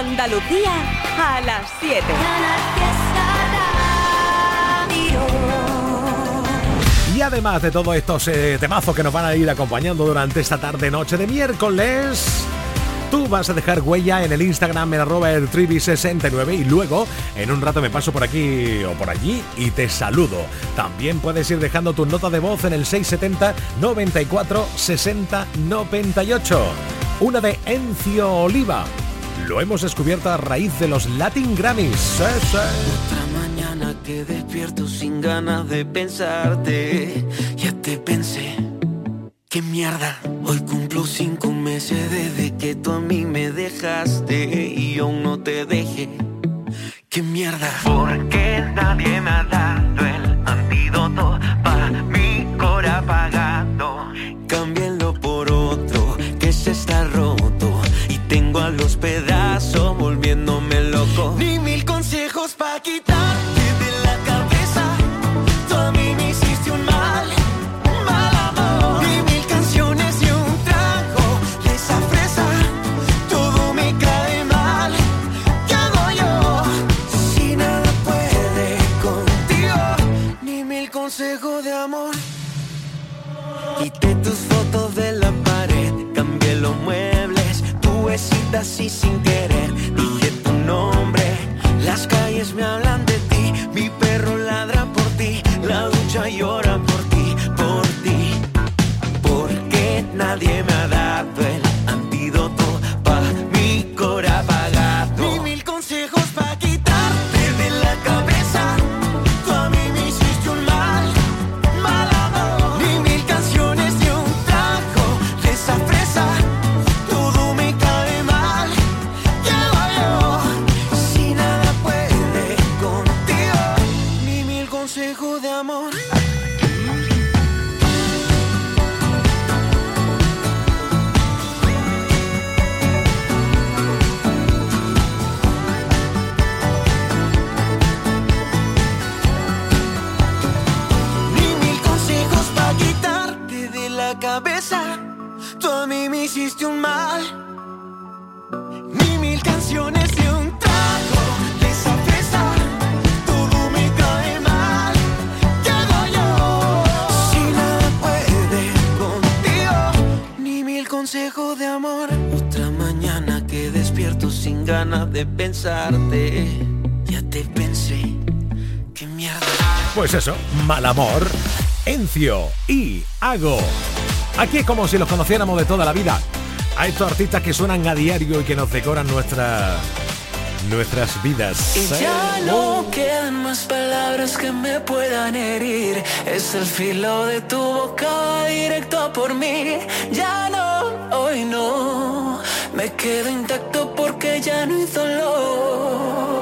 Andalucía a las 7. Y además de todos estos eh, temazos que nos van a ir acompañando durante esta tarde noche de miércoles, tú vas a dejar huella en el Instagram en arroba 69 y luego en un rato me paso por aquí o por allí y te saludo. También puedes ir dejando tu nota de voz en el 670 94 60 98. Una de Encio Oliva. Lo hemos descubierto a raíz de los Latin Grammys. Otra mañana que despierto sin ganas de pensarte. Ya te pensé. ¡Qué mierda! Hoy cumplo cinco meses desde que tú a mí me dejaste y aún no te dejé. ¡Qué mierda! Porque nadie me ha dado el antídoto para mi los pedazos Pues eso, mal amor. Encio y Hago. Aquí es como si los conociéramos de toda la vida. A estos artistas que suenan a diario y que nos decoran nuestra, nuestras vidas. Y ya no quedan más palabras que me puedan herir. Es el filo de tu boca directo por mí. Ya no, hoy no. Me quedo intacto porque ya no hay dolor.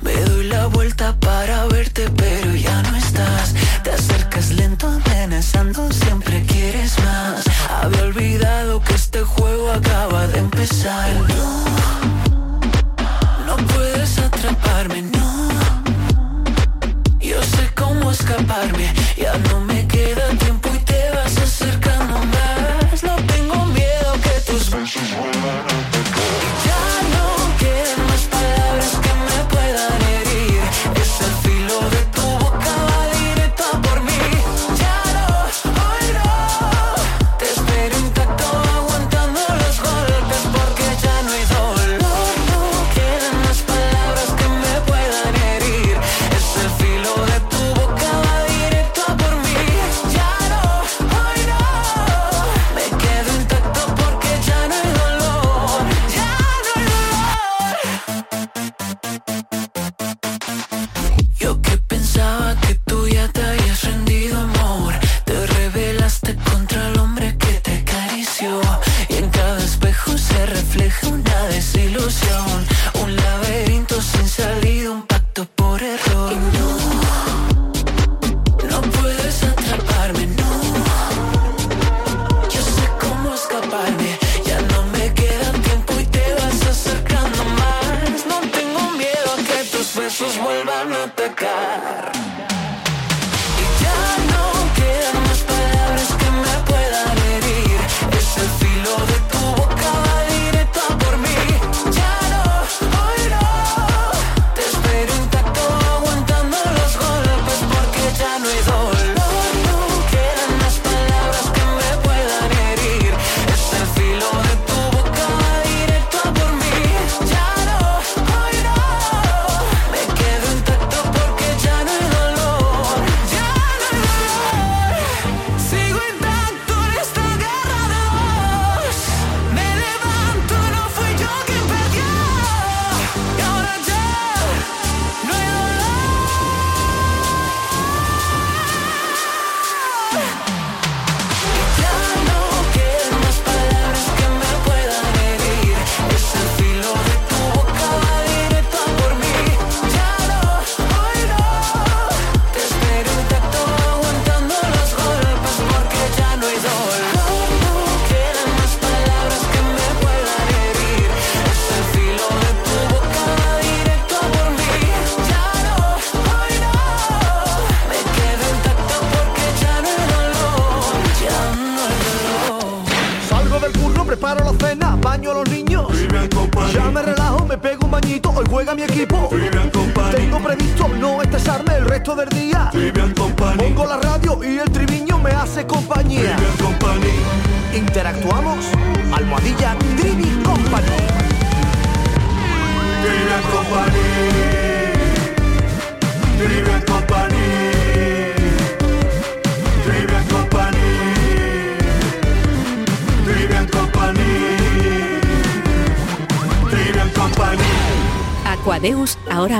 Me doy la vuelta para verte, pero ya no estás. Te acercas lento, amenazando, siempre quieres más. Había olvidado que este juego acaba de empezar.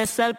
empezar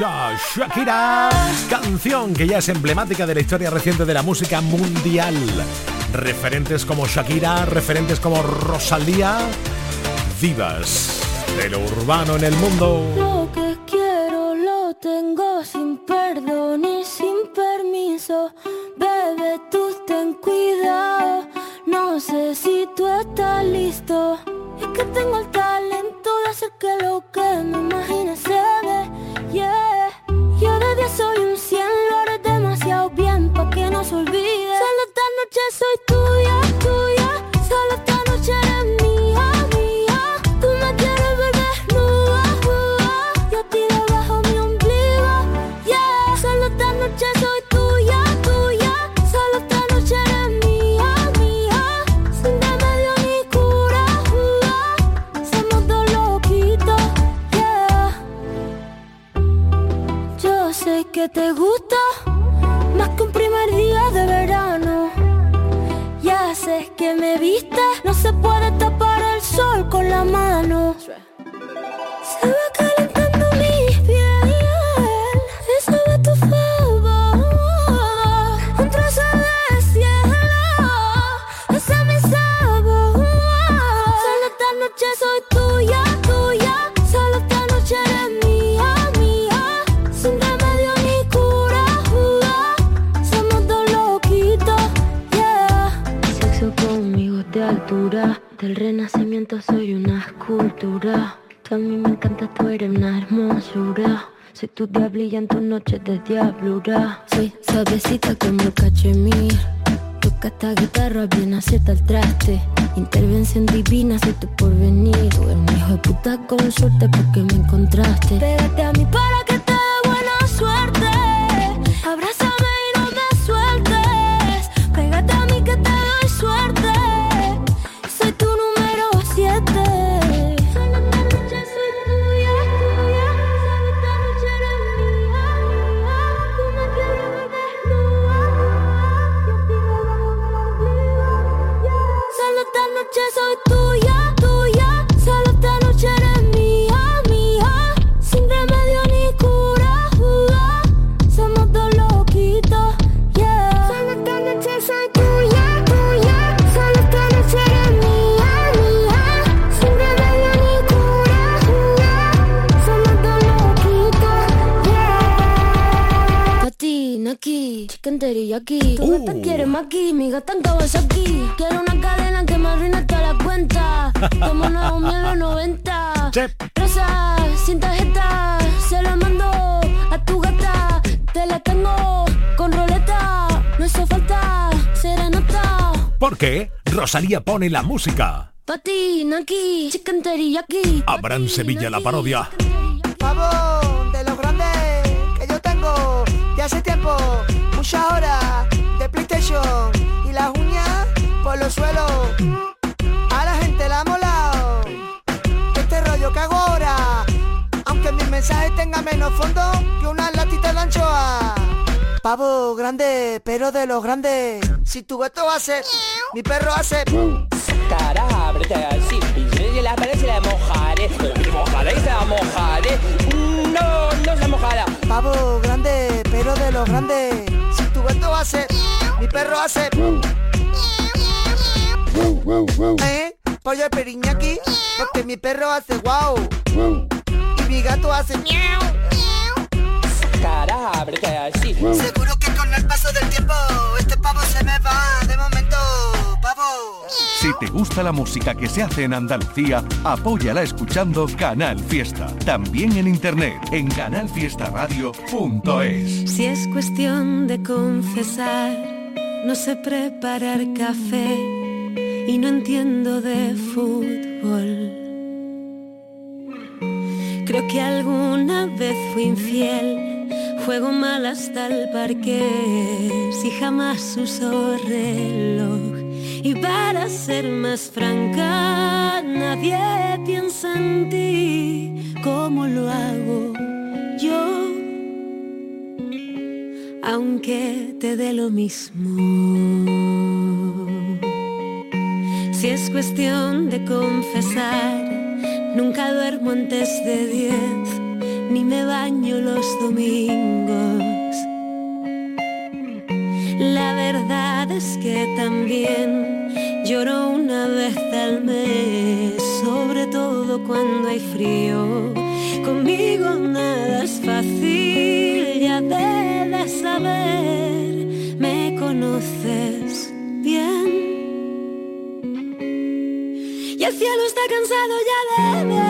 Shakira, canción que ya es emblemática de la historia reciente de la música mundial. Referentes como Shakira, referentes como Rosalía, divas de lo urbano en el mundo. Lo que quiero lo tengo sin perdón y sin permiso. Bebe, tú ten cuidado. No sé si tú estás listo. Es que tengo el talento de hacer que lo que me imagine se ve. Yeah. Yo de día soy un cien, lo haré demasiado bien pa' que no se olvide. Solo esta noche soy tuya, tuya. Solo te gusta más que un primer día de verano. Ya sé que me viste, no se puede tu diablilla en tus noches de diablura. Soy suavecita como el cachemir. Toca esta guitarra, bien acierta el traste. Intervención divina, soy tu porvenir. Tú eres un hijo de puta con suerte porque me encontraste. Pégate a mí para chicken teriyaki. Tu gata quiere maki, mi gata en Kawasaki. Quiero una cadena que me arruine toda la cuenta. Como nuevo miel los 90. Sí. Rosa, sin tarjeta, se la mando a tu gata. Te la tengo con roleta, no hizo falta serenata. Porque Rosalía pone la música. Patina aquí, chicken teriyaki. Abraham Sevilla la parodia. Pavo de los grandes que yo tengo de hace tiempo, muchas horas de PlayStation y las uñas por los suelos. A la gente la ha molado. Este rollo que hago ahora, aunque mis mensajes tengan menos fondo que unas latitas de anchoa. Pavo grande, pero de los grandes. Si tu gato hace, mi perro hace. Así. Y la pared se la mojaré. ¿Se mojaré y se la mojaré? No, no se mojará. Pavo grande, pero de los grandes. Tu gato hace, mi perro hace. ¿Eh? Pollo de periñaki, porque mi perro hace guau. Y mi gato hace miau. Cara, ábrete así. Seguro que con el paso del tiempo este pavo se me va de momento, Si te gusta la música que se hace en Andalucía, apóyala escuchando Canal Fiesta. También en internet en canalfiestaradio.es. Si es cuestión de confesar, no sé preparar café y no entiendo de fútbol. Creo que alguna vez fui infiel, juego mal hasta el parque, si jamás uso reloj. Y para ser más franca, nadie piensa en ti como lo hago yo aunque te dé lo mismo. Si es cuestión de confesar, nunca duermo antes de diez, ni me baño los domingos. La verdad es que también lloro una vez al mes, sobre todo cuando hay frío. Conmigo nada es fácil, ya debes saber, me conoces bien. Y el cielo está cansado ya de ver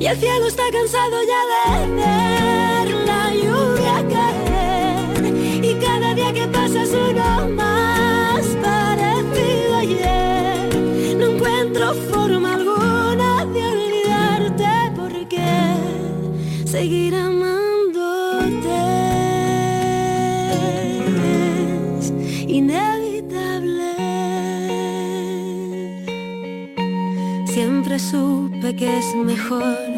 Y el cielo está cansado ya de ver la lluvia caer, y cada día que pasa es uno más parecido ayer. No encuentro forma alguna de olvidarte porque seguir amándote es inevitable. Siempre supe que es mejor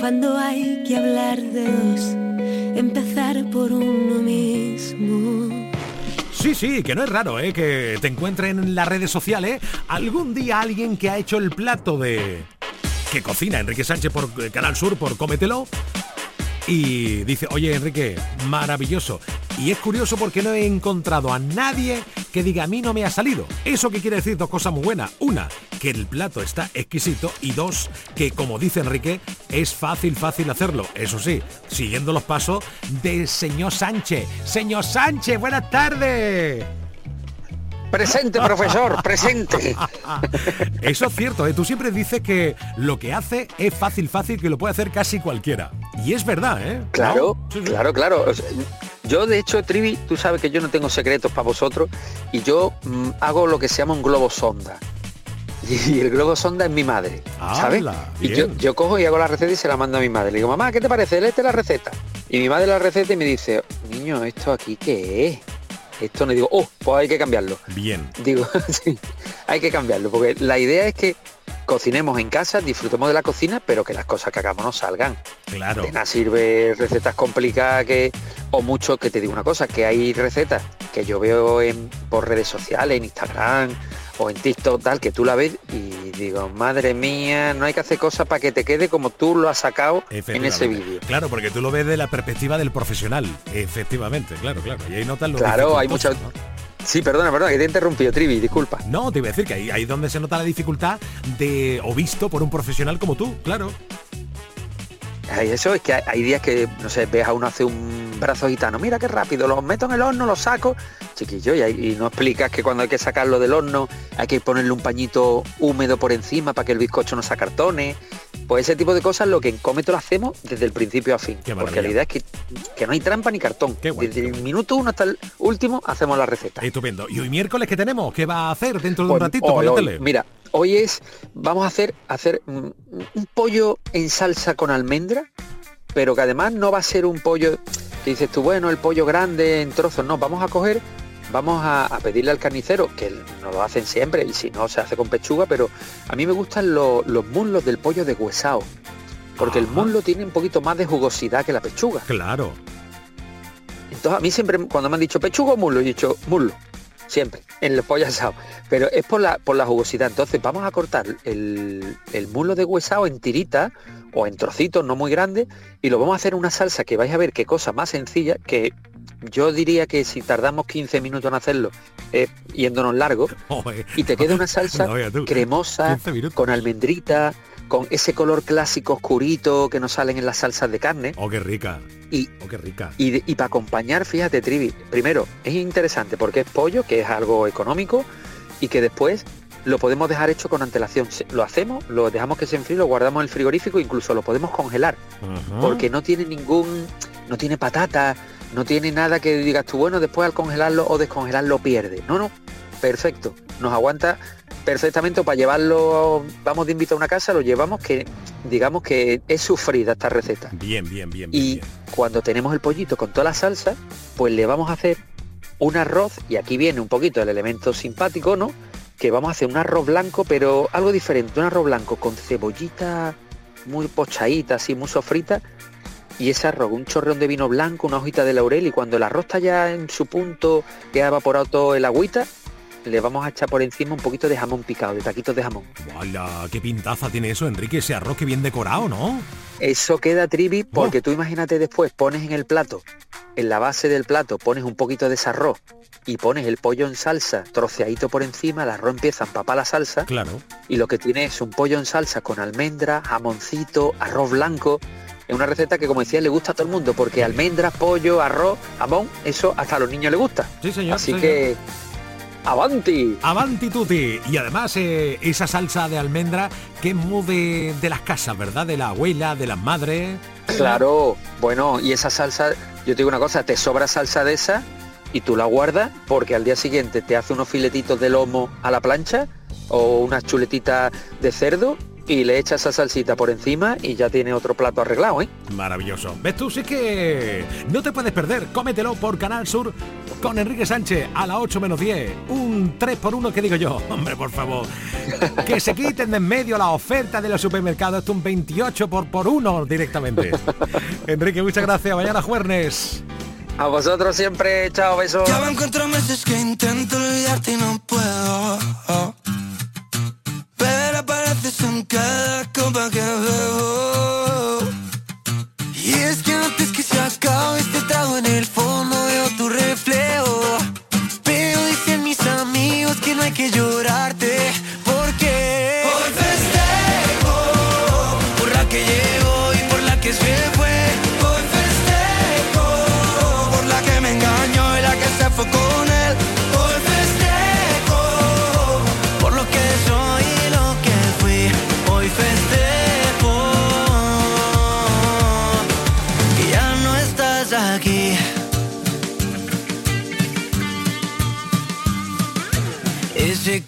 cuando hay que hablar de dos, empezar por uno mismo. Sí, sí, que no es raro, ¿eh? Que te encuentren en las redes sociales algún día alguien que ha hecho el plato de... que cocina Enrique Sánchez por Canal Sur, por Cómetelo. Y dice, oye Enrique, maravilloso. Y es curioso porque no he encontrado a nadie que diga a mí no me ha salido. Eso que quiere decir dos cosas muy buenas. Una, que el plato está exquisito. Y dos, que como dice Enrique, es fácil, fácil hacerlo. Eso sí, siguiendo los pasos de señor Sánchez. Señor Sánchez, buenas tardes. Presente, profesor, presente. Eso es cierto, ¿eh? tú siempre dices que lo que hace es fácil, fácil, que lo puede hacer casi cualquiera. Y es verdad, ¿eh? Claro, claro, claro. O sea, yo, de hecho, Trivi, tú sabes que yo no tengo secretos para vosotros y yo mm, hago lo que se llama un globo sonda. Y el globo sonda es mi madre, ¿sabes? Y yo, yo cojo y hago la receta y se la mando a mi madre. Le digo, mamá, ¿qué te parece? Léete la receta. Y mi madre la receta y me dice, niño, ¿esto aquí qué es? Esto no digo, oh, pues hay que cambiarlo. Bien. Digo, sí, hay que cambiarlo, porque la idea es que cocinemos en casa, disfrutemos de la cocina, pero que las cosas que hagamos no salgan. Claro. De nada sirve recetas complicadas que, o mucho, que te digo una cosa, que hay recetas que yo veo en, por redes sociales, en Instagram o en TikTok, tal, que tú la ves y digo, madre mía, no hay que hacer cosas para que te quede como tú lo has sacado en ese vídeo. Claro, porque tú lo ves de la perspectiva del profesional. Efectivamente, claro, claro. Y ahí notas lo Claro, hay muchas... ¿no? Sí, perdona, perdona, que te he interrumpido, Trivi, disculpa. No, te iba a decir que ahí, ahí es donde se nota la dificultad de o visto por un profesional como tú, claro. Eso es que hay, días que, no sé, ves a uno hacer un brazo gitano, mira qué rápido, los meto en el horno, los saco, chiquillo, y, y no explicas que cuando hay que sacarlo del horno hay que ponerle un pañito húmedo por encima para que el bizcocho no se acartone. Pues ese tipo de cosas lo que en Cometo lo hacemos desde el principio a fin. porque la idea es que, que no hay trampa ni cartón. desde el minuto uno hasta el último hacemos la receta. Estupendo. ¿Y hoy miércoles qué tenemos? ¿Qué va a hacer dentro de un Pues, ratito hoy, hoy? Mira, hoy es, vamos a hacer, hacer un pollo en salsa con almendra, pero que además no va a ser un pollo que dices tú, bueno, el pollo grande en trozos, no, vamos a coger, vamos a, a pedirle al carnicero, que no lo hacen siempre, y si no se hace con pechuga, pero a mí me gustan lo- los muslos del pollo deshuesado, porque el muslo tiene un poquito más de jugosidad que la pechuga. Claro. Entonces a mí siempre cuando me han dicho pechuga o muslo, he dicho muslo. Siempre, en el pollo asado. Pero es por la, por la jugosidad. Entonces vamos a cortar el, el muslo de huesado en tiritas o en trocitos no muy grandes y lo vamos a hacer una salsa que vais a ver qué cosa más sencilla que yo diría que si tardamos 15 minutos en hacerlo eh, yéndonos largo y te queda una salsa No, cremosa 15 minutos. con almendrita con ese color clásico oscurito que nos salen en las salsas de carne Oh, qué rica. y Oh, qué rica. y, para acompañar, fíjate, Trivi, primero, es interesante porque es pollo, que es algo económico, y que después lo podemos dejar hecho con antelación. Lo hacemos, lo dejamos que se enfríe, lo guardamos en el frigorífico, incluso lo podemos congelar, Ajá. porque no tiene ningún, no tiene patata, no tiene nada que digas tú, bueno, después al congelarlo o descongelarlo pierde. No, no, perfecto, nos aguanta perfectamente para llevarlo, vamos de invito a una casa, lo llevamos que digamos que es sufrida esta receta. Bien, bien, bien, bien. Y cuando tenemos el pollito con toda la salsa, pues le vamos a hacer un arroz, y aquí viene un poquito el elemento simpático, ¿no? Que vamos a hacer un arroz blanco, pero algo diferente, un arroz blanco con cebollita muy pochadita, así muy sofrita, y ese arroz, un chorreón de vino blanco, una hojita de laurel, y cuando el arroz está ya en su punto, que ha evaporado todo el agüita, le vamos a echar por encima un poquito de jamón picado, de taquitos de jamón. ¡Hala! ¡Qué pintaza tiene eso, Enrique! Ese arroz que bien decorado, ¿no? Eso queda trivi porque tú imagínate después, pones en el plato en la base del plato pones un poquito de ese arroz y pones el pollo en salsa troceadito por encima, el arroz empieza a empapar la salsa. Claro. Y lo que tiene es un pollo en salsa con almendra, jamoncito, arroz blanco. Es una receta que, como decía, le gusta a todo el mundo, porque almendras, pollo, arroz, jamón, eso hasta a los niños les gusta. Sí, señor. Así señor. que Avanti. Avanti tutti. Y además eh, esa salsa de almendra que es muy de, de las casas, ¿verdad? De la abuela, de las madres. Claro, bueno, y esa salsa, yo te digo una cosa, te sobra salsa de esa y tú la guardas porque al día siguiente te hace unos filetitos de lomo a la plancha o unas chuletitas de cerdo y le echas esa salsita por encima y ya tiene otro plato arreglado, ¿eh? Maravilloso. ¿Ves tú? Sí que no te puedes perder. Cómetelo por Canal Sur con Enrique Sánchez a las 8 menos 10. Un 3 por 1 que digo yo. Hombre, por favor. que se quiten de en medio la oferta de los supermercados. Esto un 28 por, por 1 directamente. Enrique, muchas gracias. Mañana jueves. A vosotros siempre, chao, besos. Ya van cuatro meses que intento olvidarte y no puedo. Cada copa que. Y es que antes que se acabe este trago en el fondo veo tu reflejo. Pero dicen mis amigos que no hay que llorarte.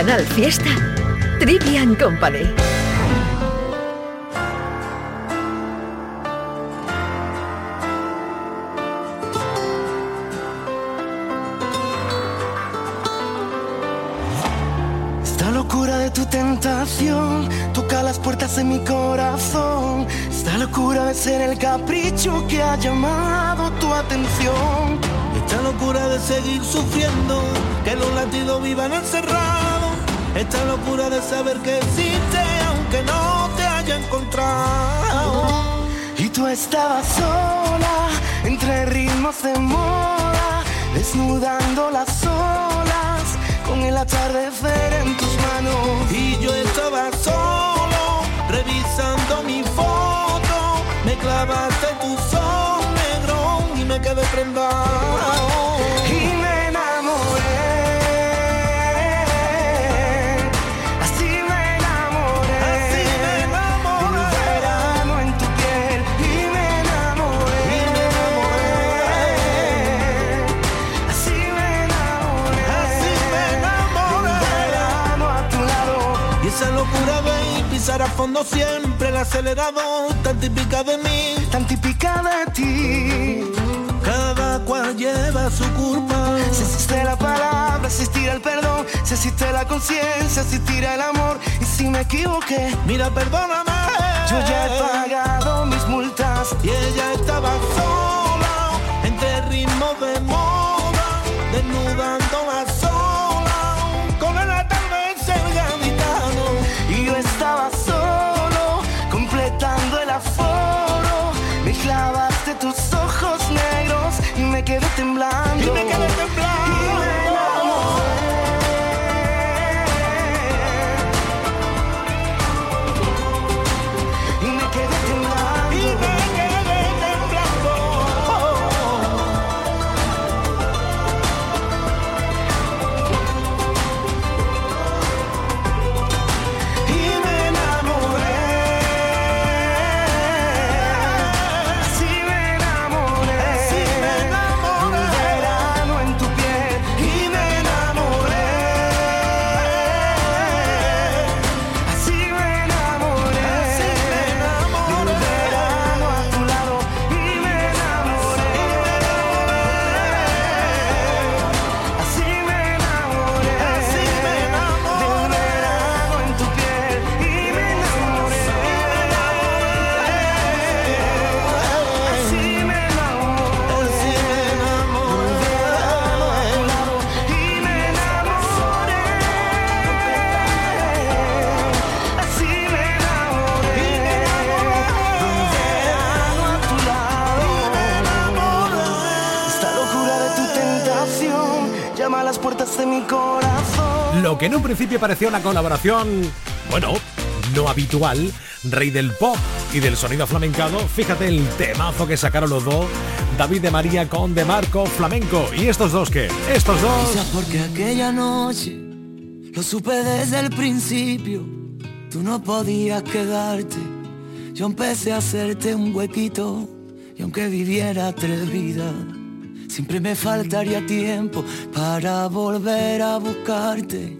Canal Fiesta, Trivian Company. Esta locura de tu tentación toca las puertas de mi corazón. Esta locura de ser el capricho que ha llamado tu atención. Esta locura de seguir sufriendo, que los latidos vivan encerrados. Esta locura de saber que existe aunque no te haya encontrado. Y tú estabas sola entre ritmos de moda, desnudando las olas con el atardecer en tus manos. Y yo estaba solo, revisando mi foto. Me clavaste tu sol negro y me quedé prendado. Fondo siempre el acelerador, tan típica de mí, Tan típica de ti. cada cual lleva su culpa. Si existe la palabra, si estira el perdón, si existe la conciencia, si tira el amor. Y si me equivoqué, mira, perdóname. Yo ya he pagado mis multas y ella estaba sola entre ritmos de que en un principio parecía una colaboración, bueno, no habitual, rey del pop y del sonido flamencado, fíjate el temazo que sacaron los dos, David de María con De Marco Flamenco. ¿Y estos dos qué? Estos dos... Quizás porque aquella noche lo supe desde el principio. Tú no podías quedarte. Yo empecé a hacerte un huequito. Y aunque viviera tres vidas, siempre me faltaría tiempo para volver a buscarte,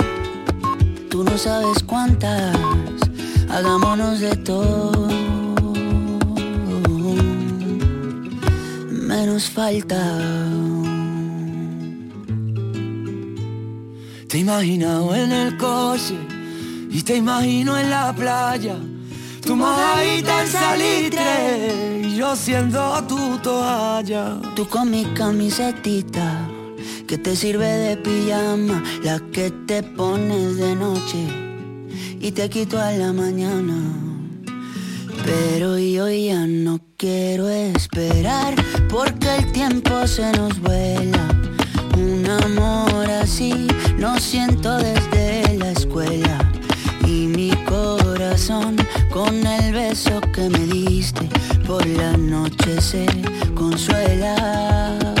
no sabes cuántas. Hagámonos de todo, menos falta. Te he imaginado en el coche y te imagino en la playa. Tu mojadita en salitre y yo siendo tu toalla. Tú con mi camisetita que te sirve de pijama, la que te pones de noche y te quito a la mañana. Pero yo ya no quiero esperar porque el tiempo se nos vuela. Un amor así no siento desde la escuela y mi corazón con el beso que me diste por la noche se consuela.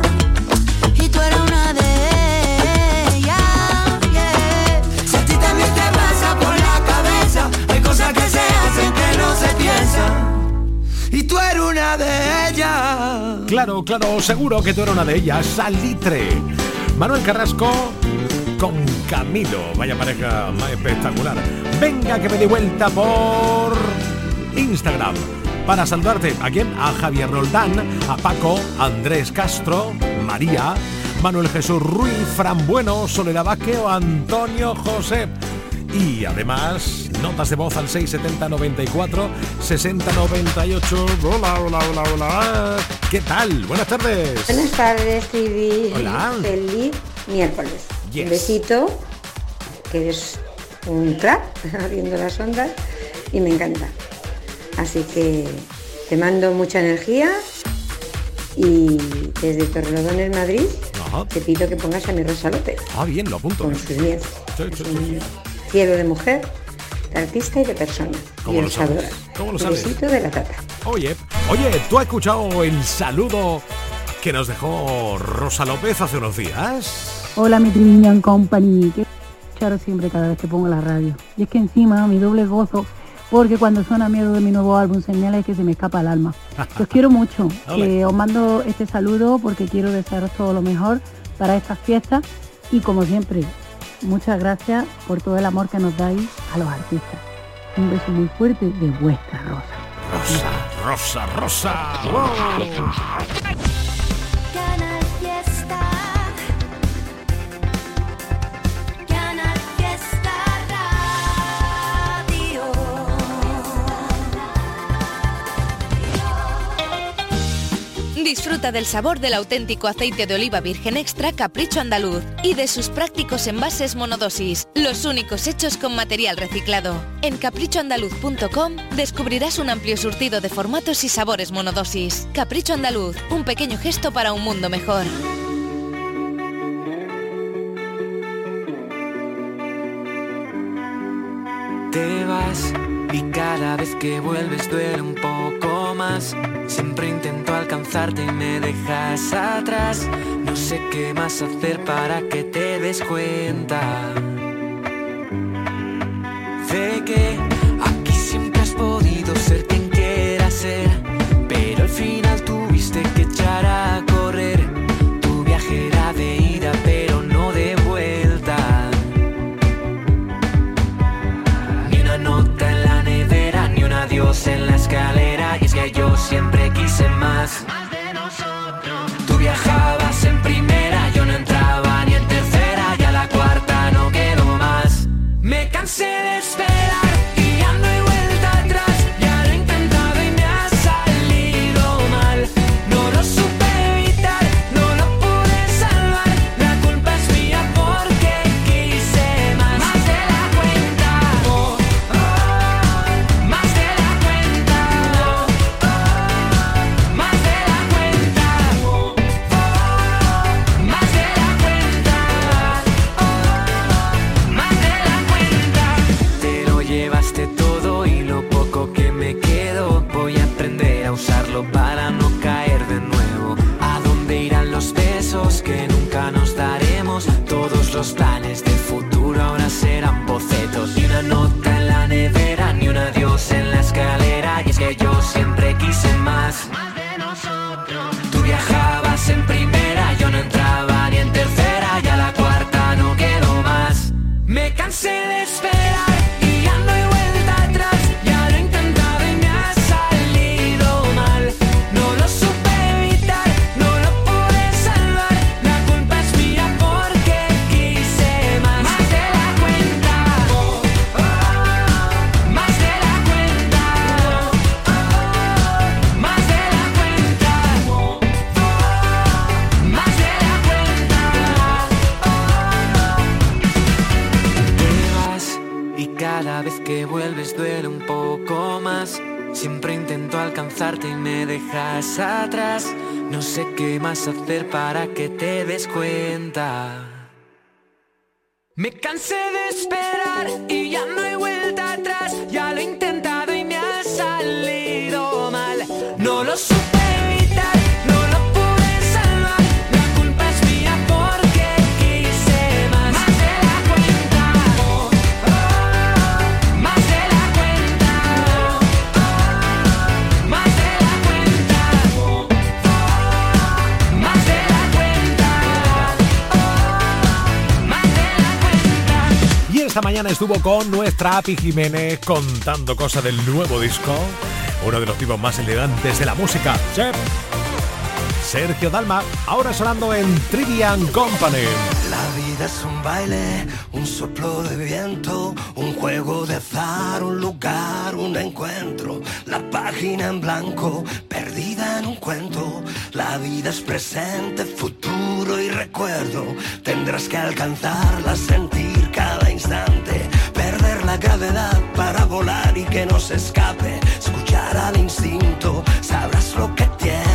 Claro, claro, seguro que tú eres una de ellas. Salitre. Manuel Carrasco con Camilo. Vaya pareja más espectacular. Venga que me di vuelta por Instagram. Para saludarte, ¿a quién? A Javier Roldán, a Paco, Andrés Castro, María, Manuel Jesús Ruiz, Fran Bueno, Soledad Vázquez Antonio José. Y además, notas de voz al 670 94 60 98. Hola, hola, hola, hola. ¿Qué tal? Buenas tardes. Buenas tardes, Trivi. Hola. Feliz miércoles. Yes. Un besito, que eres un crack abriendo las ondas y me encanta. Así que te mando mucha energía y desde Torrelodones, Madrid, Ajá. te pido que pongas a mi Rosa López Ah, bien, lo apunto. con sus sí, sí. Cielo de mujer, de artista y de persona. ¿Cómo lo sabes? ¿Cómo lo sabes? besito de la tata. Oye, oye, ¿tú has escuchado el saludo que nos dejó Rosa López hace unos días? Hola, mi Triviñan Company, que escuchar siempre cada vez que pongo la radio. Y es que encima mi doble gozo, porque cuando suena miedo de mi nuevo álbum, señales que se me escapa el alma. Os quiero mucho, os mando este saludo porque quiero desearos todo lo mejor para estas fiestas y como siempre, muchas gracias por todo el amor que nos dais a los artistas. Un beso muy fuerte de vuestra Rosa. Rosa, Rosa, Rosa. Disfruta del sabor del auténtico aceite de oliva virgen extra Capricho Andaluz y de sus prácticos envases monodosis, los únicos hechos con material reciclado. En caprichoandaluz.com descubrirás un amplio surtido de formatos y sabores monodosis. Capricho Andaluz, un pequeño gesto para un mundo mejor. Te vas y cada vez que vuelves duele un poco más. Siempre intento alcanzarte y me dejas atrás. No sé qué más hacer para que te des cuenta. De que aquí siempre has podido ser quien quieras ser. Pero al final tuviste que echar a siempre quise más. Los planes del futuro hacer para que te des cuenta. estuvo con nuestra Api Jiménez contando cosas del nuevo disco, uno de los tipos más elegantes de la música. Sí. Sergio Dalma, ahora sonando en Trivian Company. La vida es un baile, un soplo de viento, un juego de azar, un lugar, un encuentro, la página en blanco vida en un cuento. La vida es presente, futuro y recuerdo. Tendrás que alcanzarla, sentir cada instante. Perder la gravedad para volar y que no se escape. Escuchar al instinto, sabrás lo que tienes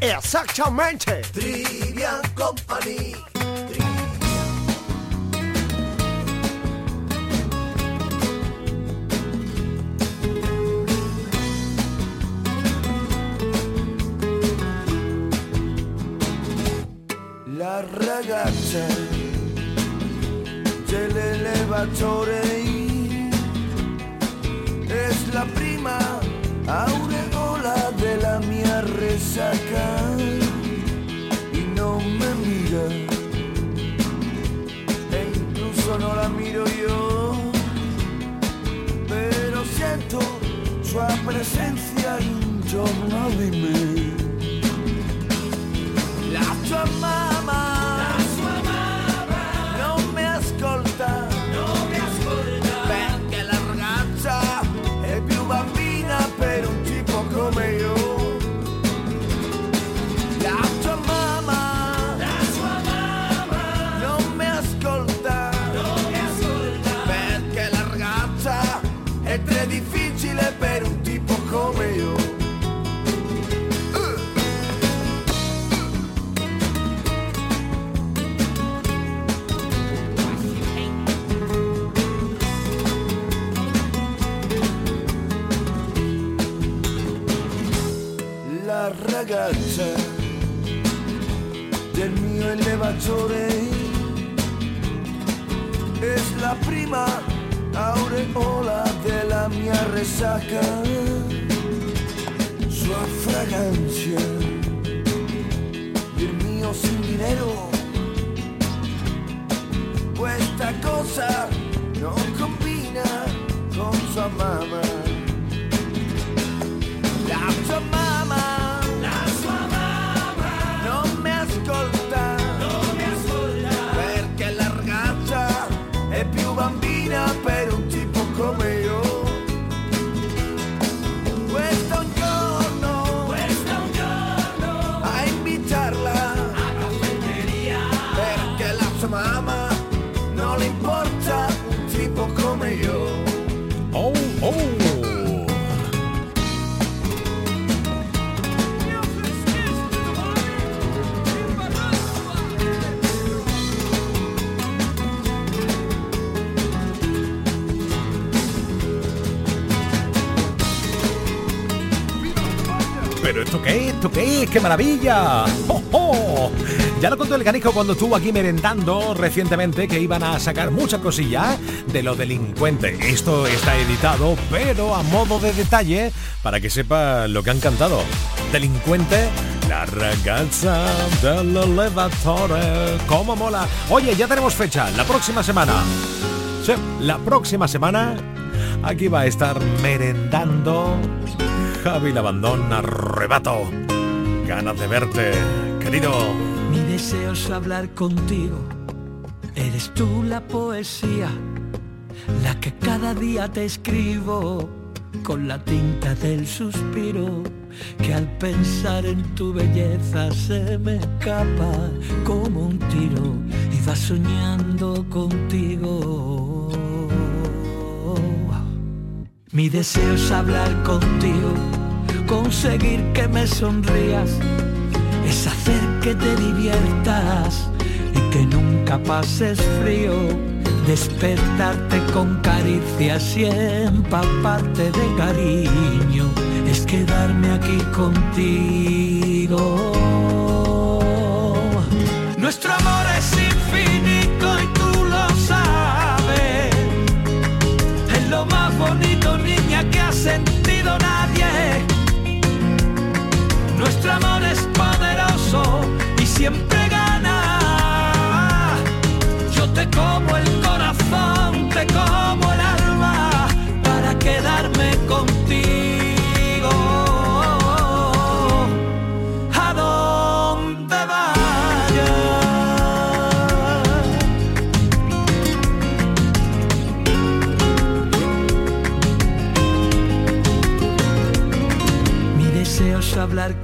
exatamente. Qué es? ¡Qué maravilla! ¡Oh, oh! Ya lo contó el canijo cuando estuvo aquí merendando recientemente que iban a sacar muchas cosillas de lo delincuente. Esto está editado, pero a modo de detalle, para que sepa lo que han cantado. Delincuente, la ragazza del elevatore. ¡Cómo mola! Oye, ya tenemos fecha, la próxima semana. La próxima semana aquí va a estar merendando Javi Labandón Arrebato. Ganas de verte, querido. Mi deseo es hablar contigo. Eres tú la poesía, la que cada día te escribo con la tinta del suspiro que al pensar en tu belleza se me escapa como un tiro y va soñando contigo. Mi deseo es hablar contigo, conseguir que me sonrías, es hacer que te diviertas y que nunca pases frío, despertarte con caricias y empaparte de cariño, es quedarme aquí contigo. Nuestro amor es poderoso y siempre gana. Yo te como el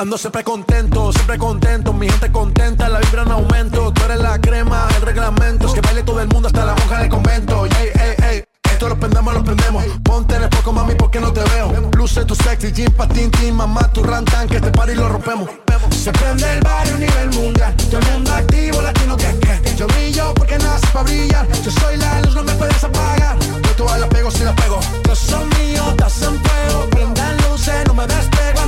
Ando siempre contento, siempre contento, mi gente contenta, la vibra en aumento, tú eres la crema, el reglamento, es que baile todo el mundo hasta la monja del convento, ey, ey, ey, esto lo prendemos, lo prendemos, ponte en el poco mami porque no te veo, luce tu sexy, jean patin, tin, mamá, tu rantan, que este party lo rompemos, se prende el barrio a nivel mundial, todo el mundo activo, latino que que, yo brillo porque nace para brillar, yo soy la luz, no me puedes apagar, yo todas las pego si las pego, yo soy mío, estás en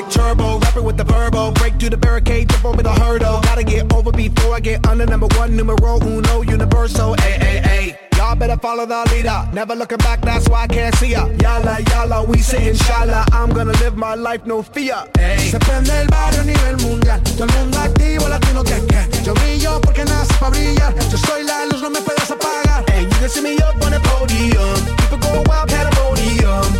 Like turbo, rapping with the verbo. Break through the barricade, jump over the hurdle. Gotta get over before I get under number one, numero uno, universal. Ay, ay, ay. Y'all better follow the leader. Never looking back, that's why I can't see ya. Yala, yala, we say inshallah. I'm gonna live my life, no fear. Ay. Se prende el barrio a nivel mundial. Todo el mundo activo, latino que que. Yo brillo porque nace para brillar. Yo soy la luz, no me puedes apagar. Hey, you can see me up on the podium. People go wild, pandemonium.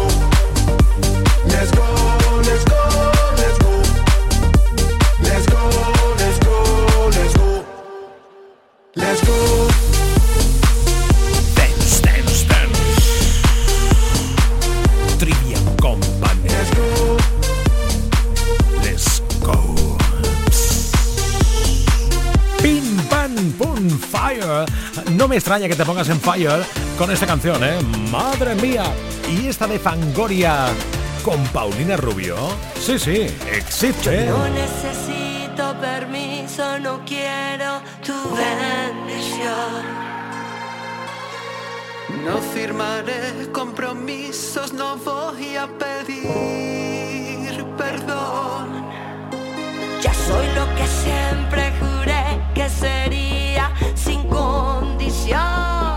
Let's Fire. No me extraña que te pongas en Fire con esta canción, ¿eh? Madre mía. Y esta de Fangoria con Paulina Rubio. Sí, sí, existe. no necesito permiso, no quiero tu bendición. No firmaré compromisos, no voy a pedir perdón. Ya soy lo que siempre que sería sin condición.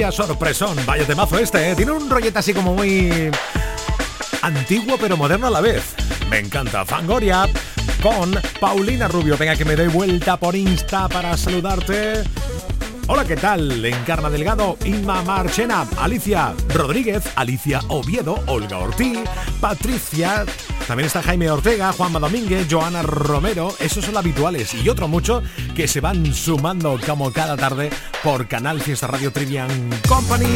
Vaya sorpresón, vaya temazo este, ¿eh? Tiene un rollete así como muy antiguo pero moderno a la vez. Me encanta Fangoria con Paulina Rubio. Venga que me doy vuelta por Insta para saludarte. Hola, ¿qué tal? Encarna Delgado, Inma Marchena, Alicia Rodríguez, Alicia Oviedo, Olga Ortiz, Patricia, también está Jaime Ortega, Juanma Domínguez, Joana Romero, esos son habituales y otro mucho que se van sumando como cada tarde por Canal Fiesta Radio Trivian Company.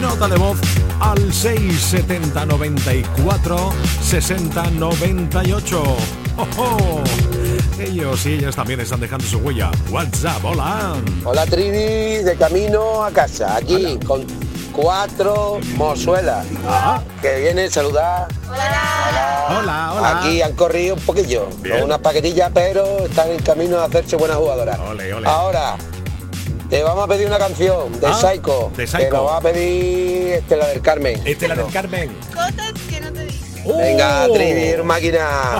Nota de voz al 670 94 60 98. ¡Oh, Ellos y ellas también están dejando su huella. WhatsApp, hola. Hola Trivi, de camino a casa, aquí con cuatro mozuelas que vienen a saludar. Hola, hola. Aquí han corrido un poquillo, con unas paquetillas, pero están en camino a hacerse buenas jugadoras. Ahora, te vamos a pedir una canción de Ah, Psycho. de Que Psycho. nos va a pedir Estela del Carmen. Estela del Carmen. Cosas que no te dije. Venga, Oh. Trivi, máquina.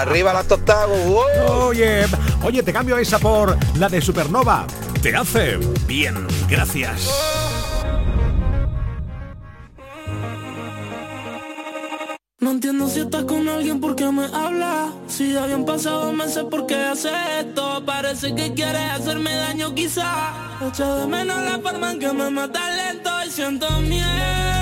Arriba las tostadas. Oye, oye, te cambio esa por la de Supernova. Te hace bien, gracias. No entiendo si estás con alguien porque me habla Si ya habían pasado meses porque hace esto Parece que quieres hacerme daño quizá Echo de menos la forma en que me mata lento y siento miedo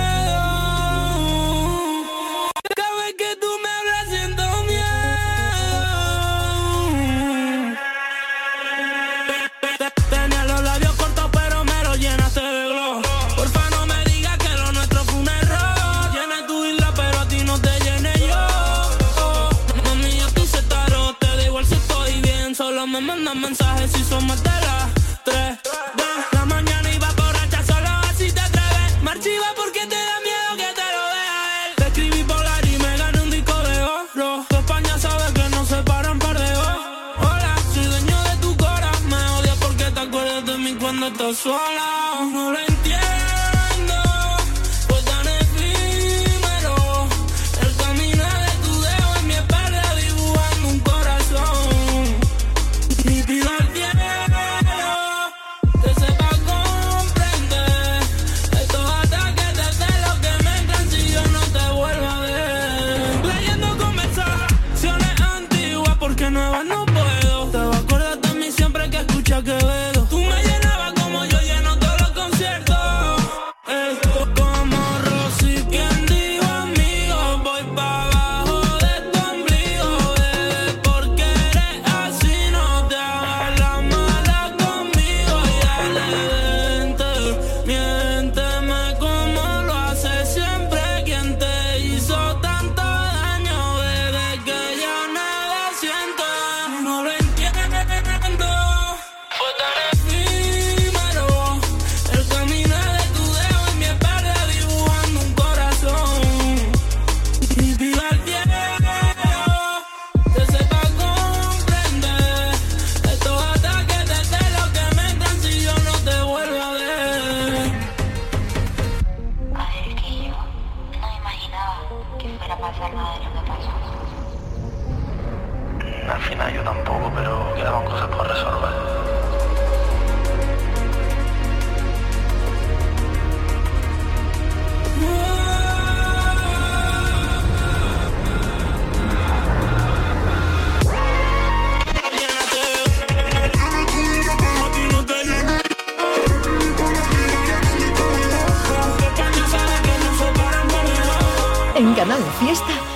que fuera a pasar nada de lo que pasó. Al final yo tampoco, pero quedaban cosas por resolver. Canal Fiesta